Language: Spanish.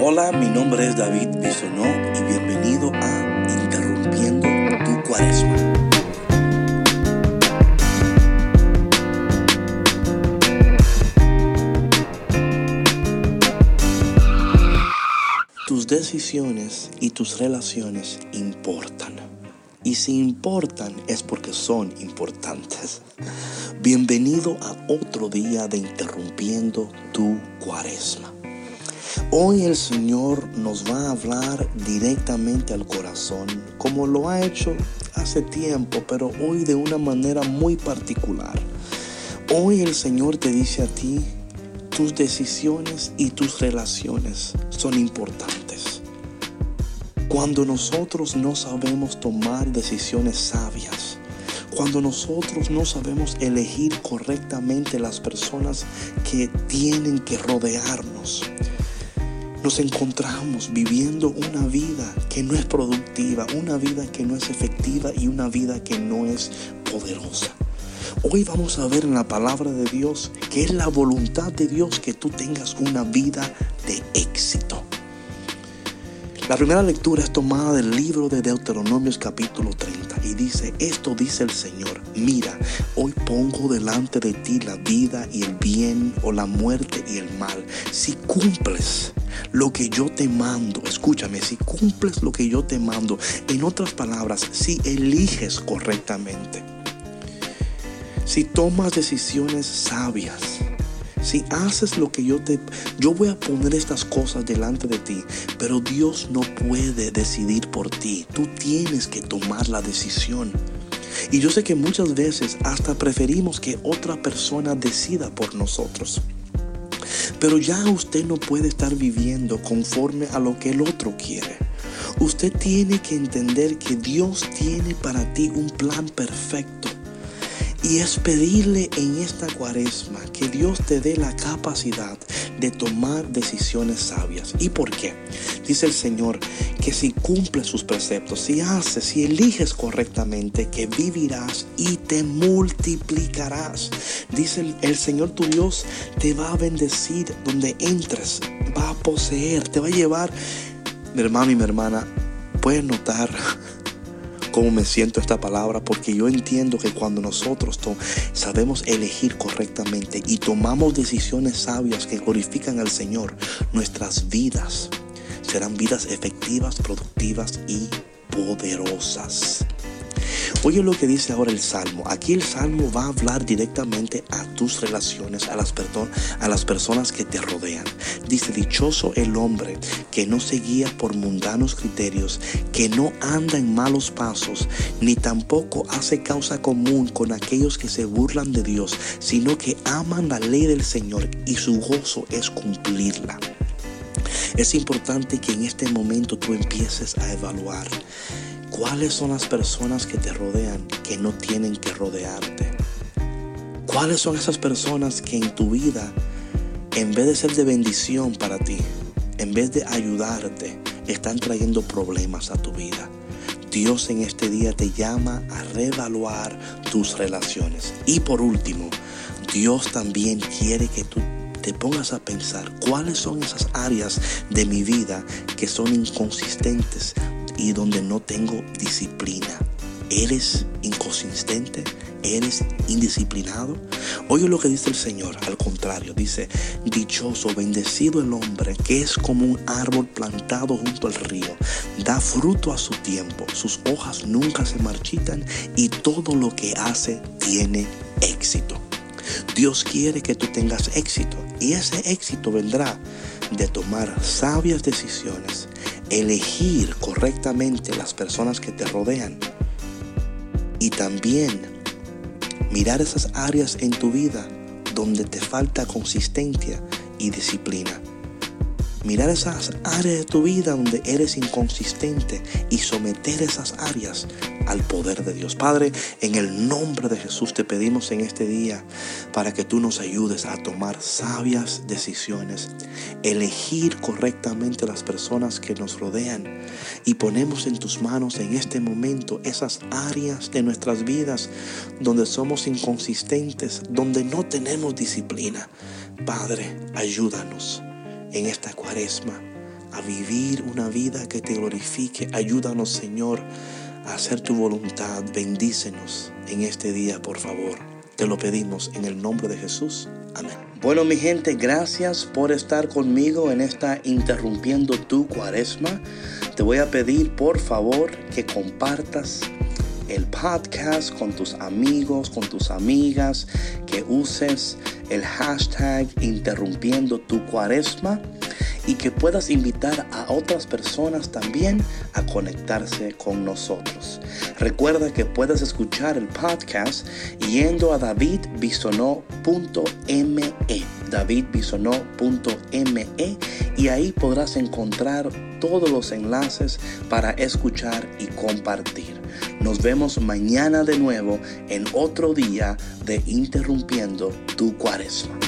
Hola, mi nombre es David Bisonó y bienvenido a Interrumpiendo tu Cuaresma. Tus decisiones y tus relaciones importan. Y si importan es porque son importantes. Bienvenido a otro día de Interrumpiendo tu Cuaresma. Hoy el Señor nos va a hablar directamente al corazón, como lo ha hecho hace tiempo, pero hoy de una manera muy particular. Hoy el Señor te dice a ti, tus decisiones y tus relaciones son importantes. Cuando nosotros no sabemos tomar decisiones sabias, cuando nosotros no sabemos elegir correctamente las personas que tienen que rodearnos, nos encontramos viviendo una vida que no es productiva, una vida que no es efectiva y una vida que no es poderosa. Hoy vamos a ver en la palabra de Dios que es la voluntad de Dios que tú tengas una vida de éxito. La primera lectura es tomada del libro de Deuteronomios capítulo 30 y dice, esto dice el Señor, mira, hoy pongo delante de ti la vida y el bien o la muerte y el mal. Si cumples lo que yo te mando, escúchame, si cumples lo que yo te mando, en otras palabras, si eliges correctamente si tomas decisiones sabias, si haces lo que yo te... Yo voy a poner estas cosas delante de ti, pero Dios no puede decidir por ti. Tú tienes que tomar la decisión. Y yo sé que muchas veces hasta preferimos que otra persona decida por nosotros. Pero ya usted no puede estar viviendo conforme a lo que el otro quiere. Usted tiene que entender que Dios tiene para ti un plan perfecto y es pedirle en esta cuaresma que Dios te dé la capacidad de tomar decisiones sabias. ¿Y por qué? Dice el Señor que si cumples sus preceptos, si haces, si eliges correctamente, que vivirás y te multiplicarás. Dice el, Señor tu Dios te va a bendecir donde entres, va a poseer, te va a llevar. Mi hermano y mi hermana, puedes notar cómo me siento esta palabra, porque yo entiendo que cuando nosotros sabemos elegir correctamente y tomamos decisiones sabias que glorifican al Señor, nuestras vidas serán vidas efectivas, productivas y poderosas. Oye lo que dice ahora el Salmo. Aquí el Salmo va a hablar directamente a tus relaciones, a las, a las personas que te rodean. Dice, dichoso el hombre que no se guía por mundanos criterios, que no anda en malos pasos, ni tampoco hace causa común con aquellos que se burlan de Dios, sino que aman la ley del Señor y su gozo es cumplirla. Es importante que en este momento tú empieces a evaluar ¿Cuáles son las personas que te rodean que no tienen que rodearte? ¿Cuáles son esas personas que en tu vida, en vez de ser de bendición para ti, en vez de ayudarte, están trayendo problemas a tu vida? Dios en este día te llama a reevaluar tus relaciones. Y por último, Dios también quiere que tú te pongas a pensar cuáles son esas áreas de mi vida que son inconsistentes y donde no tengo disciplina. ¿Eres inconsistente? ¿Eres indisciplinado? Oye lo que dice el Señor, al contrario, dice, dichoso, bendecido el hombre que es como un árbol plantado junto al río, da fruto a su tiempo, sus hojas nunca se marchitan y todo lo que hace tiene éxito. Dios quiere que tú tengas éxito y ese éxito vendrá de tomar sabias decisiones elegir correctamente las personas que te rodean y también mirar esas áreas en tu vida donde te falta consistencia y disciplina. Mirar esas áreas de tu vida donde eres inconsistente y someter esas áreas al poder de Dios. Padre, en el nombre de Jesús te pedimos en este día para que tú nos ayudes a tomar sabias decisiones, elegir correctamente las personas que nos rodean y ponemos en tus manos en este momento esas áreas de nuestras vidas donde somos inconsistentes, donde no tenemos disciplina. Padre, ayúdanos en esta cuaresma a vivir una vida que te glorifique. Ayúdanos, Señor, a hacer tu voluntad. Bendícenos en este día, por favor. Te lo pedimos en el nombre de Jesús. Amén. Bueno, mi gente, gracias por estar conmigo en esta Interrumpiendo tu Cuaresma. Te voy a pedir, por favor, que compartas el podcast con tus amigos, con tus amigas, que uses el hashtag interrumpiendo tu cuaresma y que puedas invitar a otras personas también a conectarse con nosotros. Recuerda que puedes escuchar el podcast yendo a davidbisonó.me, davidbisonó.me y ahí podrás encontrar todos los enlaces para escuchar y compartir. Nos vemos mañana de nuevo en otro día de Interrumpiendo tu Cuaresma.